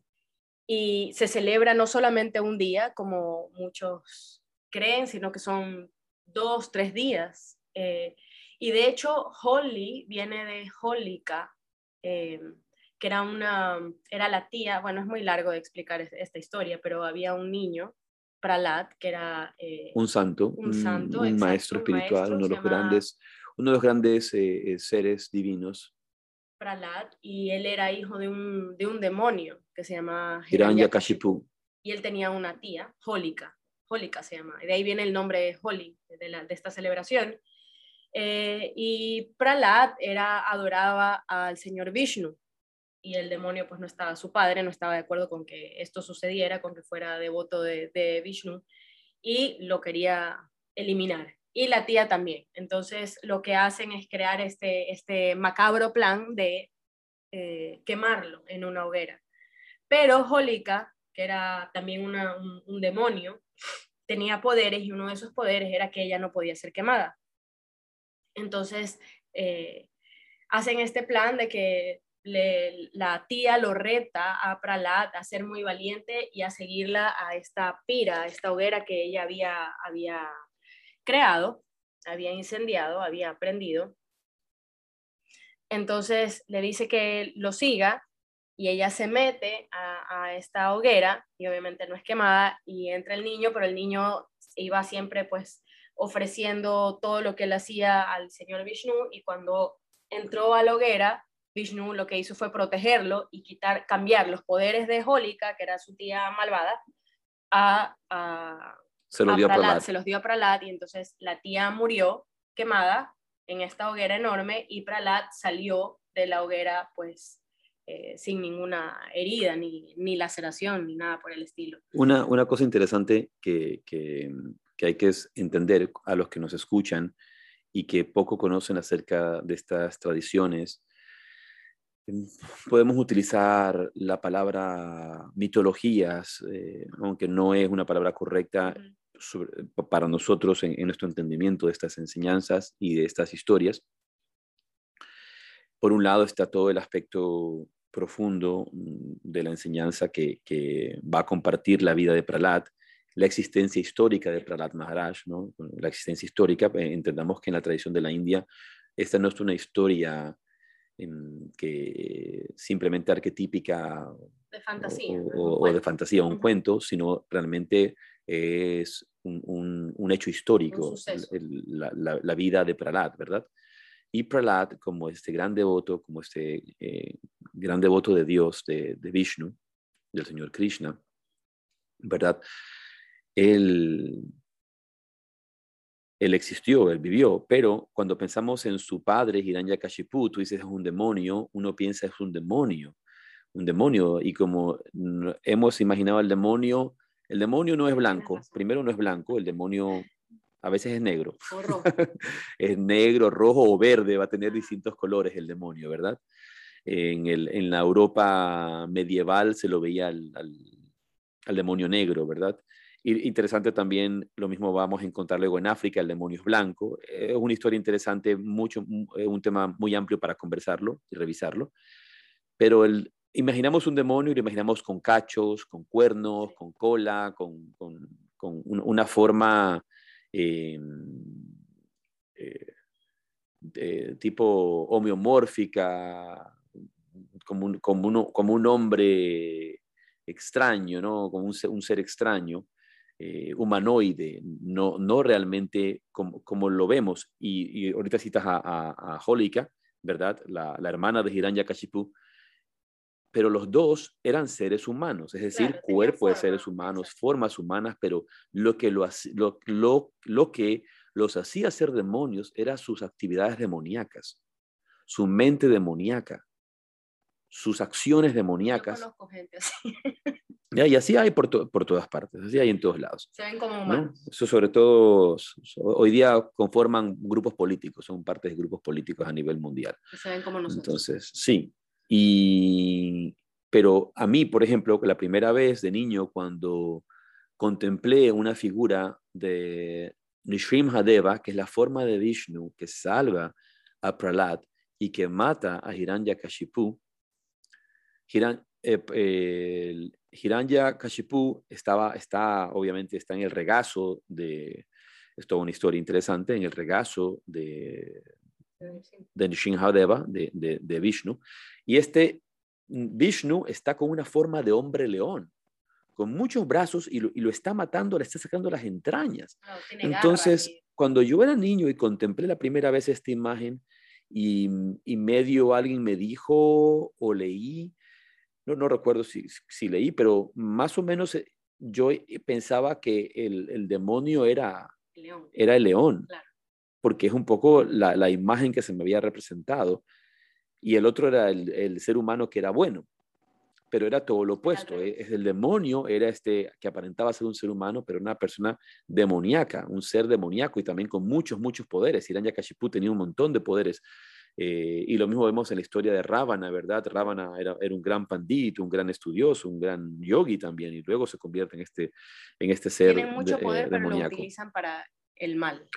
y se celebra no solamente un día, como muchos creen, sino que son dos, tres días. Eh, y de hecho, Holi viene de Holika, em, que era una, era la tía, bueno, es muy largo de explicar esta historia, pero había un niño, Pralat, que era... Eh, un santo, un, santo, un, maestro espiritual, uno, de los grandes, uno de los grandes eh, eh, seres divinos. Pralat, y él era hijo de un, de un demonio que se llama Hiranyakashipu. Y él tenía una tía, Holika, Holika se llama, y de ahí viene el nombre Holi, de, la, de esta celebración. y Pralat era, adoraba al señor Vishnu, y el demonio pues no estaba, su padre no estaba de acuerdo con que esto sucediera, con que fuera devoto de, de Vishnu y lo quería eliminar. Y la tía también. Entonces lo que hacen es crear este, este macabro plan de eh, quemarlo en una hoguera. Pero Holika, que era también un, demonio, tenía poderes y uno de esos poderes era que ella no podía ser quemada. Entonces, eh, hacen este plan de que la tía lo reta a Pralat a ser muy valiente y a seguirla a esta pira, a esta hoguera que ella había, había creado, había incendiado, había prendido. Entonces le dice que lo siga y ella se mete a, esta hoguera y obviamente no es quemada y entra el niño, pero el niño iba siempre pues ofreciendo todo lo que él hacía al señor Vishnu y cuando entró a la hoguera Vishnu lo que hizo fue protegerlo y quitar, cambiar los poderes de Holika, que era su tía malvada, a, se, los dio Pralat, se los dio a Pralat y entonces la tía murió quemada en esta hoguera enorme y Pralat salió de la hoguera pues eh, sin ninguna herida, ni, ni, laceración, ni nada por el estilo. Una, una cosa interesante que, que, que, hay que entender a los que nos escuchan y que poco conocen acerca de estas tradiciones Em, podemos utilizar la palabra mitologías, eh, aunque no es una palabra correcta para nosotros en, nuestro entendimiento de estas enseñanzas y de estas historias. Por un lado está todo el aspecto profundo mm, de la enseñanza que, va a compartir la vida de Pralat, la existencia histórica de Pralat Maharaj, ¿no? la existencia histórica, eh, entendamos que en la tradición de la India esta no es una historia que simplemente arquetípica de fantasía, o, de fantasía, un cuento, sino realmente es un, un, hecho histórico, la, la, vida de Pralat, ¿verdad? Y Pralat, como este gran devoto, como este eh, gran devoto de Dios, de, de, Vishnu, del Señor Krishna, ¿verdad? Él él existió, él vivió, pero cuando pensamos en su padre, Hiranyakashipu, tú dices es un demonio, uno piensa es un demonio, un demonio. Y como hemos imaginado el demonio, el demonio no es blanco. Primero no es blanco, el demonio a veces es negro. es negro, rojo o verde, va a tener distintos colores el demonio, ¿verdad? En, el, en la Europa medieval se lo veía al, al, demonio negro, ¿verdad? Y interesante también, lo mismo vamos a encontrar luego en África, el demonio es blanco. Es una historia interesante, mucho, un tema muy amplio para conversarlo y revisarlo. Pero el, imaginamos un demonio y lo imaginamos con cachos, con cuernos, con cola, con, con, con una forma eh, eh, tipo homeomórfica, como un, como, uno, como un hombre extraño, ¿no? como un, un ser extraño, eh, humanoide, no, no realmente como, como lo vemos. Y, y ahorita citas a, a, a Holika, ¿verdad? La, la, hermana de Hiranyakashipu, pero los dos eran seres humanos, es decir, cuerpo de seres humanos, formas humanas, pero lo que, lo, lo, lo, que los hacía ser demonios eran sus actividades demoníacas, su mente demoníaca, sus acciones demoníacas. Yo conozco gente así. y así hay por, por, todas partes, así hay en todos lados. Se ven como humanos. Eso sobre todo, hoy día conforman grupos políticos, son parte de grupos políticos a nivel mundial. Se ven como nosotros. Entonces, sí, y, pero a mí, por ejemplo, la primera vez de niño, cuando contemplé una figura de Hadeva, que es la forma de Vishnu que salva a Prahlad y que mata a Hiranyakashipu, Hiran, eh, Hiranyakashipu estaba, está, obviamente, está en el regazo de, es toda una historia interesante, en el regazo de, de Nrsimhadeva, de, de, de Vishnu, y este Vishnu está con una forma de hombre león, con muchos brazos y lo, está matando, le está sacando las entrañas. Entonces, cuando yo era niño y contemplé la primera vez esta imagen y, medio alguien me dijo o leí, no, no recuerdo si, si leí, pero más o menos eh, yo pensaba que el, demonio era, era el león, porque es un poco la, la, imagen que se me había representado y el otro era el, ser humano que era bueno, pero era todo lo opuesto. ¿eh? Es el demonio, era este que aparentaba ser un ser humano, pero una persona demoníaca, un ser demoníaco y también con muchos, muchos poderes. Hiranyakashipu tenía un montón de poderes. Eh, y lo mismo vemos en la historia de Ravana, ¿verdad? Ravana era, era, un gran pandito, un gran estudioso, un gran yogi también, y luego se convierte en este, en este ser Tienen mucho poder, pero lo utilizan para el mal.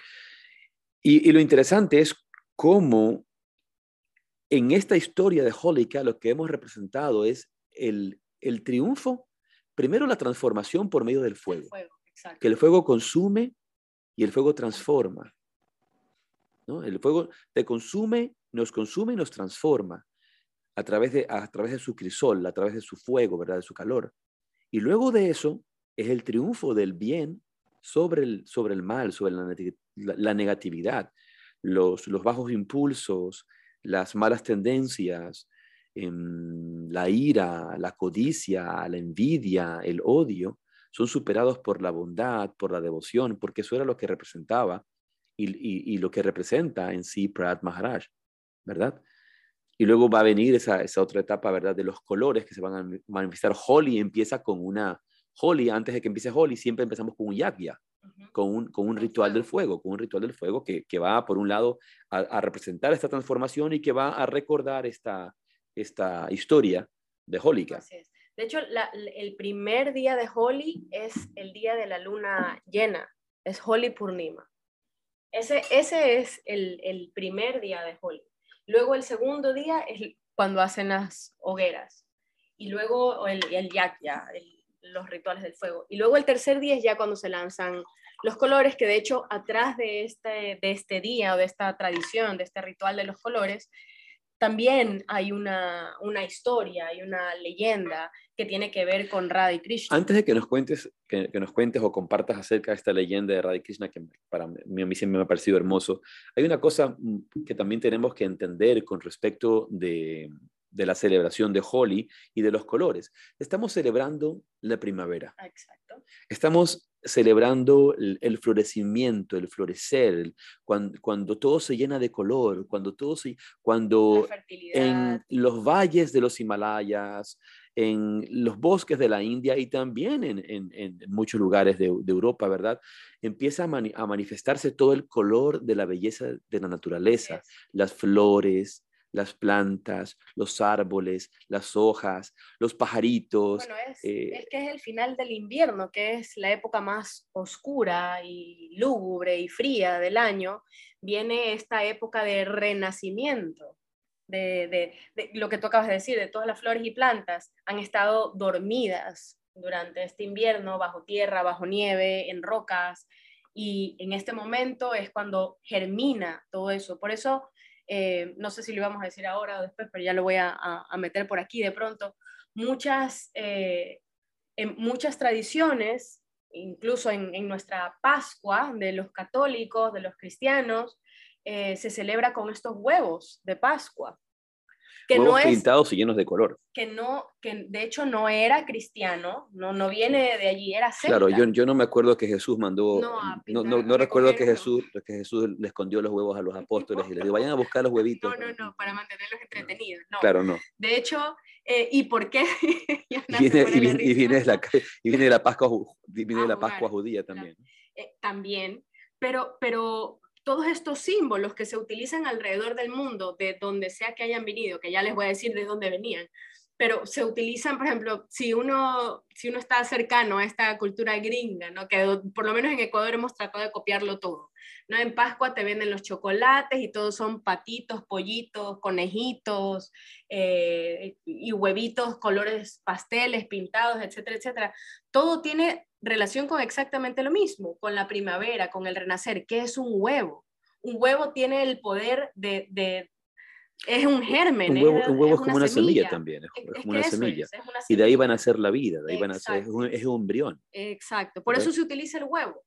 Y, y, lo interesante es cómo en esta historia de Holika lo que hemos representado es el, triunfo, primero la transformación por medio del fuego, que el fuego consume y el fuego transforma. ¿no? El fuego te consume, nos consume y nos transforma a través, de, a través de su crisol, a través de su fuego, ¿verdad? de su calor. Y luego de eso es el triunfo del bien sobre el, sobre el mal, sobre la, negatividad, los, los bajos impulsos, las malas tendencias, em, la ira, la codicia, la envidia, el odio, son superados por la bondad, por la devoción, porque eso era lo que representaba y, lo que representa en sí Prat Maharaj, ¿verdad? Y luego va a venir esa, esa, otra etapa, ¿verdad? De los colores que se van a manifestar. Holi empieza con una, Holi, antes de que empiece Holi, siempre empezamos con un Yagya, con un, con un ritual del fuego, con un ritual del fuego que, que va, por un lado, a, representar esta transformación y que va a recordar esta, esta historia de Holika. De hecho, el primer día de Holi es el día de la luna llena, es Holi Purnima. Ese, ese es el, el primer día de Holi. Luego el segundo día es cuando hacen las hogueras. Y luego el, el yakya, los rituales del fuego. Y luego el tercer día es ya cuando se lanzan los colores, que de hecho atrás de este, de este día o de esta tradición, de este ritual de los colores, también hay una, una historia, hay una leyenda que tiene que ver con Radha Krishna. Antes de que nos cuentes, que, nos cuentes o compartas acerca de esta leyenda de Radha Krishna, que para mí, a mí siempre me ha parecido hermoso, hay una cosa mm, que también tenemos que entender con respecto de, de la celebración de Holi y de los colores. Estamos celebrando la primavera. Exacto. Estamos celebrando el, florecimiento, el florecer, cuando, cuando, todo se llena de color, cuando todo se, cuando en los valles de los Himalayas, en los bosques de la India y también en, en, muchos lugares de, Europa, ¿verdad? Empieza a, manifestarse todo el color de la belleza de la naturaleza, las flores, las plantas, los árboles, las hojas, los pajaritos. Bueno, es, eh, es, que es el final del invierno, que es la época más oscura y lúgubre y fría del año, viene esta época de renacimiento de, lo que tú acabas de decir, de todas las flores y plantas, han estado dormidas durante este invierno, bajo tierra, bajo nieve, en rocas, y en este momento es cuando germina todo eso. Por eso, eh, no sé si lo íbamos a decir ahora o después, pero ya lo voy a, meter por aquí de pronto, muchas, eh, muchas tradiciones, incluso en, nuestra Pascua de los católicos, de los cristianos, eh, se celebra con estos huevos de Pascua. Que huevos no pintados y llenos de color. Que no, que de hecho no era cristiano, no, no viene de allí, era celta. Claro, yo, yo no me acuerdo que Jesús mandó, no, no, no, recuerdo que Jesús, que Jesús le escondió los huevos a los apóstoles y les dijo, vayan a buscar los huevitos. No, no, no, para mantenerlos entretenidos. Claro, no. De hecho, eh, ¿y por qué? y, viene, y, viene, y, viene la, y viene la Pascua, viene la Pascua judía también. Eh, también, pero, pero todos estos símbolos que se utilizan alrededor del mundo, de donde sea que hayan venido, que ya les voy a decir de dónde venían, pero se utilizan, por ejemplo, si uno, si uno está cercano a esta cultura gringa, ¿no? que por lo menos en Ecuador hemos tratado de copiarlo todo. ¿No? En Pascua te venden los chocolates y todos son patitos, pollitos, conejitos eh, y huevitos, colores pasteles, pintados, etcétera, etcétera. Todo tiene relación con exactamente lo mismo, con la primavera, con el renacer, que es un huevo. Un huevo tiene el poder de, es un germen. Un huevo, es, como una semilla, también, es, como una, semilla. Y de ahí van a ser la vida, de ahí van a ser, un, es un embrión. Exacto, por eso se utiliza el huevo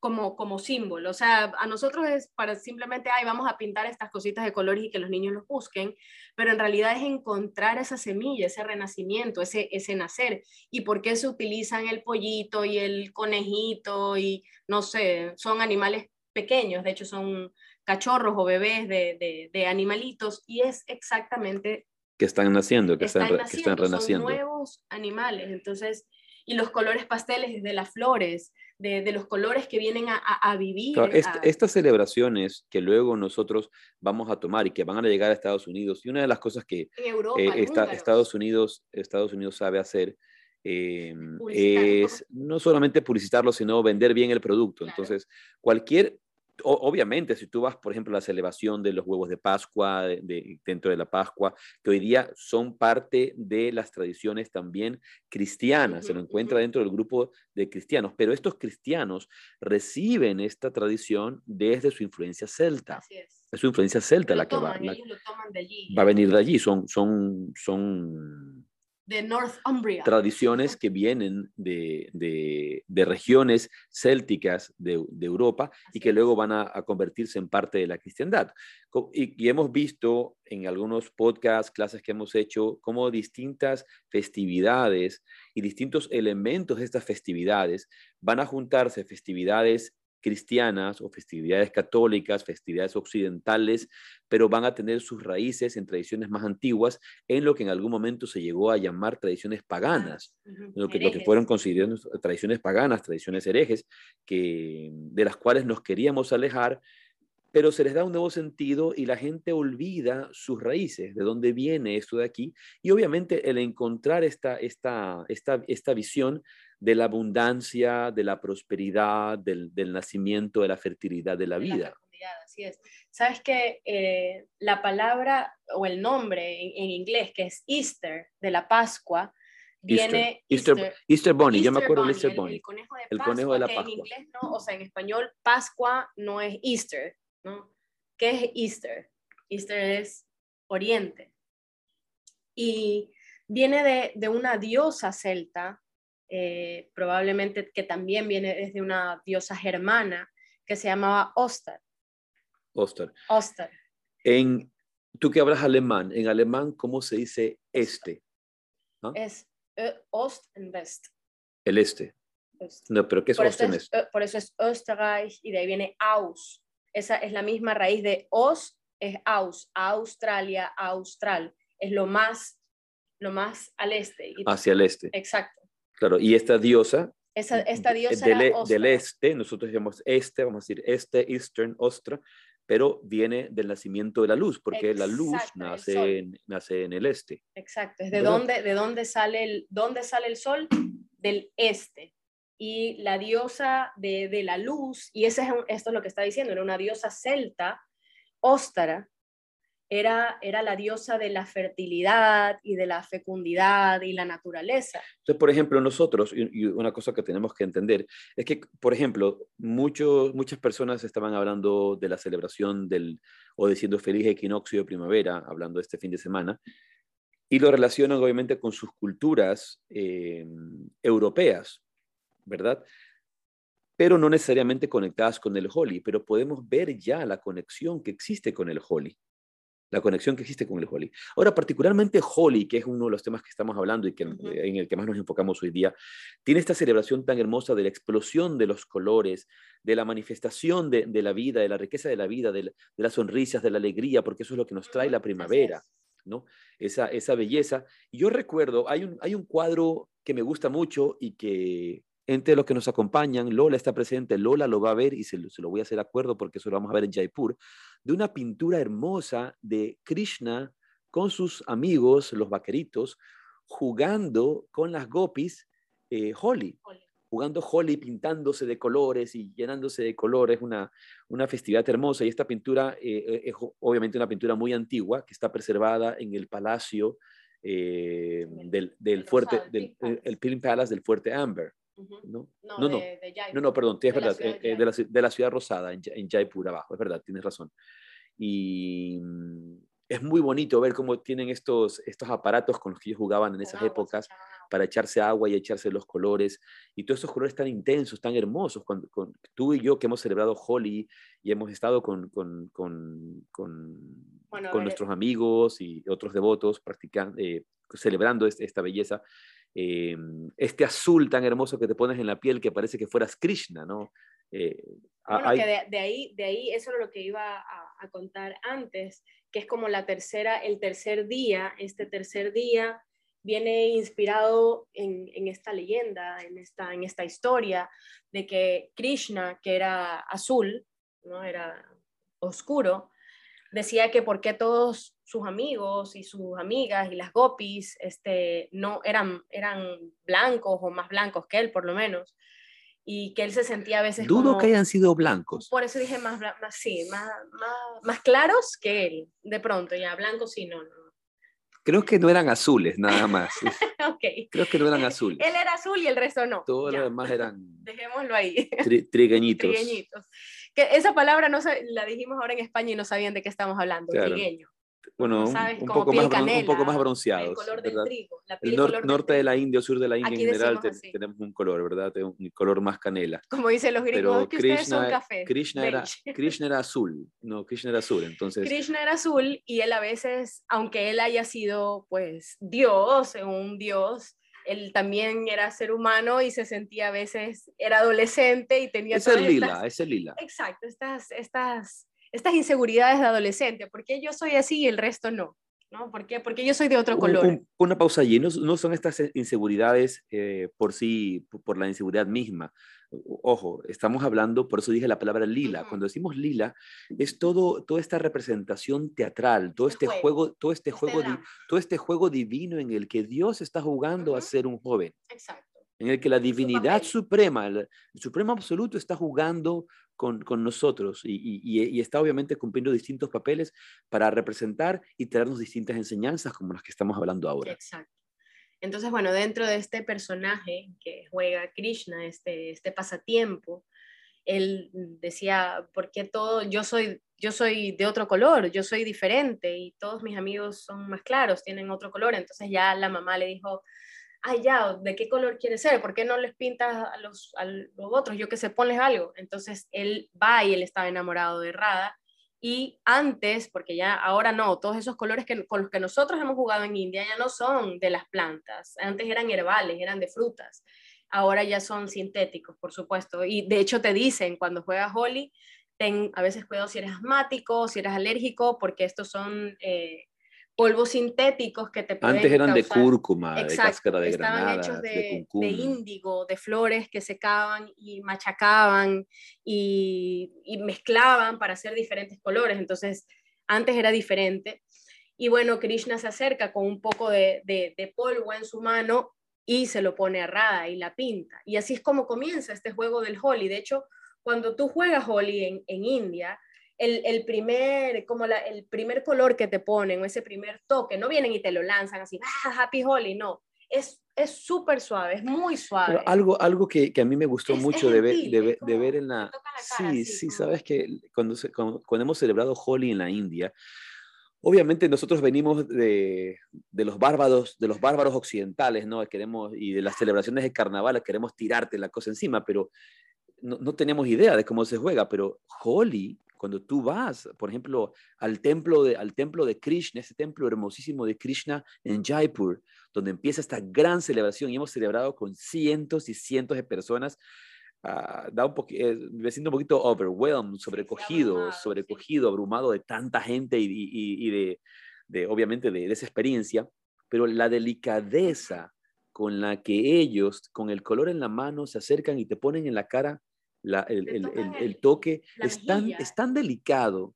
como, como símbolo. O sea, a nosotros es para simplemente, ay, vamos a pintar estas cositas de colores y que los niños los busquen, pero en realidad es encontrar esa semilla, ese renacimiento, ese, ese nacer. ¿Y por qué se utilizan el pollito y el conejito y, no sé, son animales pequeños, de hecho son cachorros o bebés de, de, animalitos y es exactamente... Que están naciendo, que están, que están renaciendo. Son nuevos animales, entonces, y los colores pasteles de las flores, de, los colores que vienen a, vivir. estas celebraciones que luego nosotros vamos a tomar y que van a llegar a Estados Unidos, y una de las cosas que eh, Estados, Unidos, Estados Unidos sabe hacer eh, es no solamente publicitarlo, sino vender bien el producto. Entonces, cualquier obviamente, si tú vas, por ejemplo, a la celebración de los huevos de Pascua, dentro de la Pascua, que hoy día son parte de las tradiciones también cristianas, se lo encuentra dentro del grupo de cristianos, pero estos cristianos reciben esta tradición desde su influencia celta. Así es. Es su influencia celta la que va, va a venir de allí, son, son, son de Northumbria. Tradiciones que vienen de, regiones célticas de, Europa y que luego van a, convertirse en parte de la cristiandad. Y, hemos visto en algunos podcasts, clases que hemos hecho, cómo distintas festividades y distintos elementos de estas festividades van a juntarse, festividades cristianas o festividades católicas, festividades occidentales, pero van a tener sus raíces en tradiciones más antiguas, en lo que en algún momento se llegó a llamar tradiciones paganas, lo, que, lo que fueron consideradas tradiciones paganas, tradiciones herejes, que, de las cuales nos queríamos alejar, pero se les da un nuevo sentido y la gente olvida sus raíces, de dónde viene esto de aquí, y obviamente el encontrar esta, esta, esta, esta visión de la abundancia, de la prosperidad, del, nacimiento, de la fertilidad de la vida. así es. Sabes que eh, la palabra o el nombre en, inglés, que es Easter, de la Pascua, viene Easter, Easter, Bunny, yo me acuerdo de Easter Bunny. El, conejo de, la Pascua. En inglés no, o sea, en español Pascua no es Easter, ¿no? ¿Qué es Easter? Easter es Oriente. Y viene de, de una diosa celta eh, probablemente que también viene desde una diosa germana que se llamaba Oster. Oster. Oster. En, tú que hablas alemán, en alemán, ¿cómo se dice este? ¿Ah? Es eh, Ost und West. El este. No, pero ¿qué es por, eso Osten? es, eh, por eso es Österreich y de ahí viene Aus. Esa es la misma raíz de Os, es Aus, Australia, Austral. Es lo más, lo más al este. Hacia el este. Exacto. Claro, y esta diosa Esa, esta diosa del, e- del este, nosotros llamamos este, vamos a decir este, Eastern, Ostra, pero viene del nacimiento de la luz, porque la luz Exacto, nace en, nace en el este. Exacto, es de ¿Verdad? dónde, de dónde sale el, dónde sale el sol, del este. Y la diosa de, de la luz, y ese es, esto es lo que está diciendo, era una diosa celta, Óstara, era, era la diosa de la fertilidad y de la fecundidad y la naturaleza. Entonces, por ejemplo, nosotros, y, una cosa que tenemos que entender, es que, por ejemplo, muchos, muchas personas estaban hablando de la celebración del, o diciendo feliz equinoccio de primavera, hablando este fin de semana, y lo relacionan obviamente con sus culturas eh, europeas, ¿verdad? Pero no necesariamente conectadas con el Holi, pero podemos ver ya la conexión que existe con el Holi la conexión que existe con el Holi. Ahora, particularmente Holi, que es uno de los temas que estamos hablando y que, en el que más nos enfocamos hoy día, tiene esta celebración tan hermosa de la explosión de los colores, de la manifestación de, de la vida, de la riqueza de la vida, de, la- de las sonrisas, de la alegría, porque eso es lo que nos trae la primavera. ¿no? Esa, esa belleza. Y Yo recuerdo, hay un, hay un cuadro que me gusta mucho y que entre los que nos acompañan, Lola está presente, Lola lo va a ver y se, lo- se lo voy a hacer acuerdo porque eso lo vamos a ver en Jaipur, de una pintura hermosa de Krishna con sus amigos, los vaqueritos, jugando con las gopis eh, Holi jugando Holi, pintándose de colores y llenándose de colores, una, una festividad hermosa. Y esta pintura eh, eh, es obviamente una pintura muy antigua que está preservada en el palacio eh, del, del el fuerte, del, el Palace del fuerte Amber. ¿No? No, No, no. de, de Jaipur. No, no, perdón, es De la verdad, de eh, eh, de, la, de la ciudad rosada, en, en Jaipur abajo, es verdad, tienes razón. Y mm, es muy bonito ver cómo tienen estos, estos aparatos con los que ellos jugaban en esas épocas para echarse agua y echarse los colores, y todos esos colores tan intensos, tan hermosos, cuando, con, tú y yo que hemos celebrado Holi y hemos estado con, con, con, con, Bueno, con ver, nuestros amigos y otros devotos practicando, eh, celebrando este- esta belleza, eh, este azul tan hermoso que te pones en la piel que parece que fueras Krishna, ¿no? Eh, a- Bueno, hay- que de, de ahí, de ahí, eso era lo que iba a, a contar antes, que es como la tercera, el tercer día, este tercer día viene inspirado en, en esta leyenda, en esta, en esta historia, de que Krishna, que era azul, ¿no? era oscuro, decía que por qué todos sus amigos y sus amigas y las gopis este, no eran, eran blancos o más blancos que él, por lo menos, y que él se sentía a veces dudo como... que hayan sido blancos. Por eso dije más, más sí, más, más, más claros que él, de pronto, ya blancos sí, no, no. Creo que no eran azules, nada más. Ok. Creo que no eran azules. Él era azul y el resto no. Todos los demás eran Dejémoslo ahí. tri- trigueñitos. Trigueñitos. Que esa palabra no sa- la dijimos ahora en España y no sabían de qué estamos hablando. Claro. Trigueño. Bueno, un, ¿Sabes? un poco más, bron- un canela, poco más El bronceados. color del trigo. La piel El nor- color del norte de la. India o sur de la India Aquí en general te- así. tenemos un color, ¿verdad? Un color más canela. Como dicen los gringos, Pero "Es que ustedes son Krishna, café. Krishna, era, beige". Krishna era azul. No, Krishna era azul. Entonces, Krishna era azul y él a veces, aunque él haya sido pues Dios, un Dios, él también era ser humano y se sentía a veces, era adolescente y tenía es todas lila, estas- es lila. exacto, estas, estas, estas inseguridades de adolescente, porque yo soy así y el resto no, ¿no? ¿Por qué? Porque yo soy de otro Un- color. un- una pausa allí. No, no son estas inseguridades eh, por sí, por la inseguridad misma. Ojo, estamos hablando, por eso dije la palabra lila. Ujú. Cuando decimos lila, es todo, toda esta representación teatral, todo El este juego, juego, todo este Este juego, di- todo este juego divino en el que Dios está jugando a Ujú. ser un joven. Exacto. en el que la divinidad suprema, el supremo absoluto está jugando con, nosotros y- y está obviamente cumpliendo distintos papeles para representar y traernos distintas enseñanzas como las que estamos hablando ahora. Exacto. Entonces, bueno, dentro de este personaje que juega Krishna, este, este pasatiempo, él decía, ¿por qué todo? Yo soy, yo soy de otro color, yo soy diferente y todos mis amigos son más claros, tienen otro color. Entonces ya la mamá le dijo, ay, ya, ¿de qué color quieres ser? ¿Por qué no les pintas a los, a los otros? Yo que sé, ponles algo. Entonces él va y él estaba enamorado de Radha. Y antes, porque ya ahora no, todos esos colores que, con los que nosotros hemos jugado en India ya no son de las plantas, antes eran herbales, eran de frutas. ahora ya son sintéticos, por supuesto. Y de hecho te dicen cuando juegas Holi, ten a veces cuidado si eres asmático, si eres alérgico, porque estos son eh, polvos sintéticos que te pueden Antes eran causar... de cúrcuma, de cáscara de estaban granada, hechos de, de, de índigo, de flores que secaban y machacaban y, y mezclaban para hacer diferentes colores. Entonces, antes era diferente. Y bueno, Krishna se acerca con un poco de, de, de polvo en su mano y se lo pone a Radha y la pinta. Y así es como comienza este juego del Holi. De hecho, cuando tú juegas Holi en, en India, el, el, primer, como la, el primer color que te ponen o ese primer toque, no vienen y te lo lanzan así, ah, Happy Holi, no. Es es súper suave, es muy suave. Pero algo, algo que, que, a mí me gustó Es- mucho es de, ver, gentil, de, de ver en la... toca la cara, sí, así, sí, como- sabes que cuando, se- cuando, cuando hemos celebrado Holi en la India, obviamente nosotros venimos de, de los bárbaros, de los bárbaros occidentales, ¿no? Queremos, y de las celebraciones de carnaval, queremos tirarte la cosa encima, pero no, no tenemos idea de cómo se juega, pero Holi, cuando tú vas, por ejemplo, al templo de, al templo de Krishna, ese templo hermosísimo de Krishna en Jaipur, donde empieza esta gran celebración y hemos celebrado con cientos y cientos de personas, ah, da un eh, me siento un poquito overwhelmed, sobrecogido, abrumado, sí. sobrecogido, abrumado de tanta gente y, y- y de, de, obviamente, de, de esa experiencia, pero la delicadeza con la que ellos, con el color en la mano, se acercan y te ponen en la cara la- el, toque, es tan, mejilla. es tan delicado,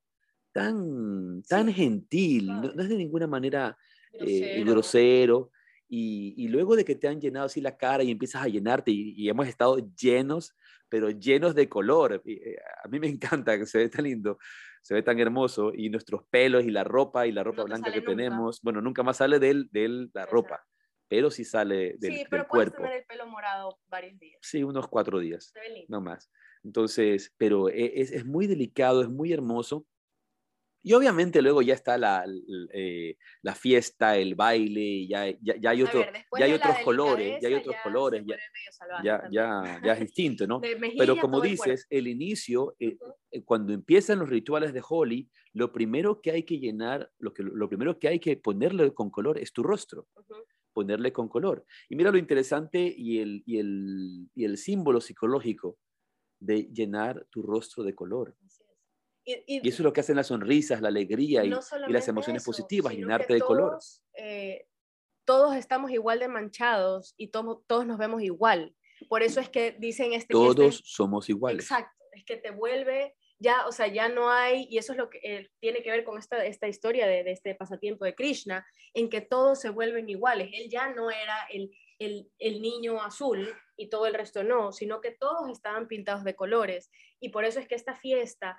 tan, tan Sí, gentil, no, no es de ninguna manera eh, Grosero. Y, y luego de que te han llenado así la cara y empiezas a llenarte y, y hemos estado llenos, pero llenos de color. eh, a mí me encanta que se ve tan lindo, se ve tan hermoso y nuestros pelos y la ropa y la ropa No blanca que nunca. tenemos, bueno, nunca más sale de, él- de él la Exacto. ropa, pero sí sale del, sí, del pero puedes cuerpo. tener el pelo morado varios días. Sí, unos cuatro días no más. Entonces, pero e- es, es muy delicado, es muy hermoso. Y obviamente luego ya está la, l- eh, la fiesta, el baile, ya, ya, ya hay, otro, ver, ya hay la otros colores, ya hay otros ya colores, ya, ya, ya, ya es distinto, ¿no? Pero como el dices, cuerpo. el inicio, eh, Ujú. eh, cuando empiezan los rituales de Holi, lo primero que hay que llenar, lo, que, lo primero que hay que ponerle con color es tu rostro Ujú. Ponerle con color. Y mira lo interesante y el, y el, y el símbolo psicológico de llenar tu rostro de color. Y, Y eso es lo que hacen las sonrisas, la alegría y, no y las emociones eso, positivas, llenarte de color. todos, eh, todos estamos igual de manchados y tomo- todos nos vemos igual. Por eso es que dicen este este- Todos somos iguales. Exacto, es que te vuelve, ya, o sea, ya no hay, y eso es lo que eh, tiene que ver con esta, esta historia de, de este pasatiempo de Krishna, en que todos se vuelven iguales. Él ya no era el, el, el niño azul y todo el resto no, sino que todos estaban pintados de colores. Y por eso es que esta fiesta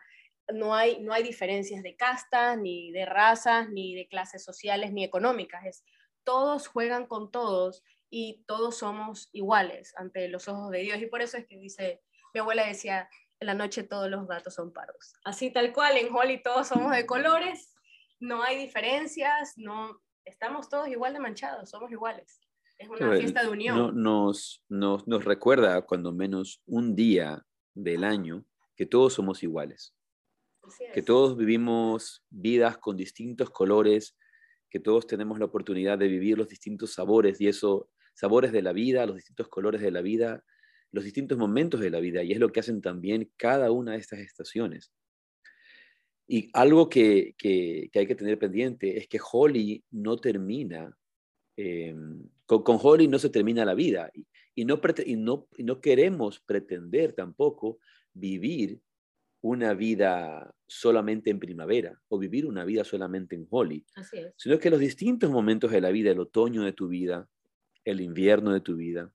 no hay, no hay diferencias de castas, ni de razas, ni de clases sociales, ni económicas. Es, todos juegan con todos y todos somos iguales ante los ojos de Dios. Y por eso es que dice, mi abuela decía, en la noche todos los gatos son pardos. Así tal cual, en Holly todos somos de colores, no hay diferencias, no, estamos todos igual de manchados, somos iguales. Es una Pero, fiesta de unión. no- nos, nos, nos recuerda cuando menos un día del año que todos somos iguales. Que todos vivimos vidas con distintos colores, que todos tenemos la oportunidad de vivir los distintos sabores y eso, sabores de la vida, los distintos colores de la vida, los distintos momentos de la vida, y es lo que hacen también cada una de estas estaciones. Y algo que, que- que hay que tener pendiente es que Holly no termina, eh, con, con Holly no se termina la vida, y, y no, y, no, y no queremos pretender tampoco vivir una vida solamente en primavera o vivir una vida solamente en Holly, Así es. sino que los distintos momentos de la vida, el otoño de tu vida, el invierno de tu vida,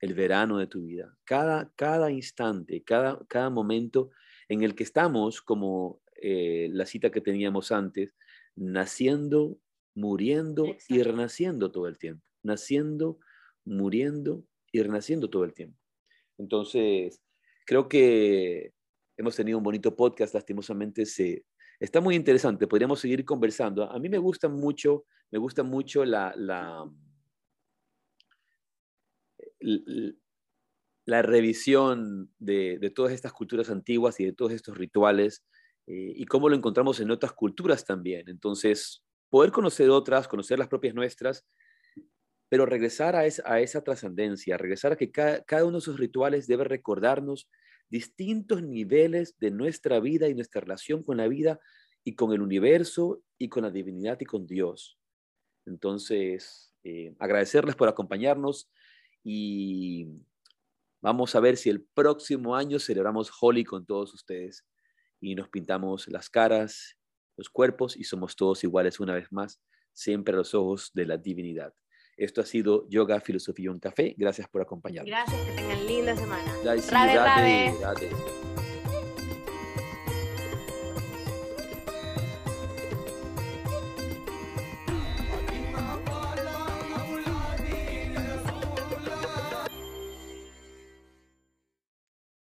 el verano de tu vida, cada, cada instante, cada, cada momento en el que estamos, como eh, la cita que teníamos antes, naciendo, muriendo y renaciendo todo el tiempo, naciendo, muriendo y renaciendo todo el tiempo. Entonces, creo que hemos tenido un bonito podcast, lastimosamente se, está muy interesante, podríamos seguir conversando. A mí me gusta mucho, me gusta mucho la, la, la revisión de, todas estas culturas antiguas y de todos estos rituales eh, y cómo lo encontramos en otras culturas también. Entonces, poder conocer otras, conocer las propias nuestras pero regresar a, esa trascendencia, regresar a que cada, cada uno de esos rituales debe recordarnos distintos niveles de nuestra vida y nuestra relación con la vida y con el universo y con la divinidad y con Dios. Entonces, eh, agradecerles por acompañarnos y vamos a ver si el próximo año celebramos Holy con todos ustedes y nos pintamos las caras, los cuerpos y somos todos iguales una vez más, siempre a los ojos de la divinidad. Esto ha sido Yoga, Filosofía y un Café. Gracias por acompañarnos. Gracias, que tengan linda semana. Rade.